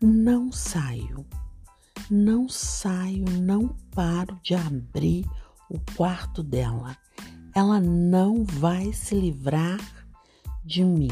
Não saio, não saio, não paro de abrir o quarto dela. Ela não vai se livrar de mim.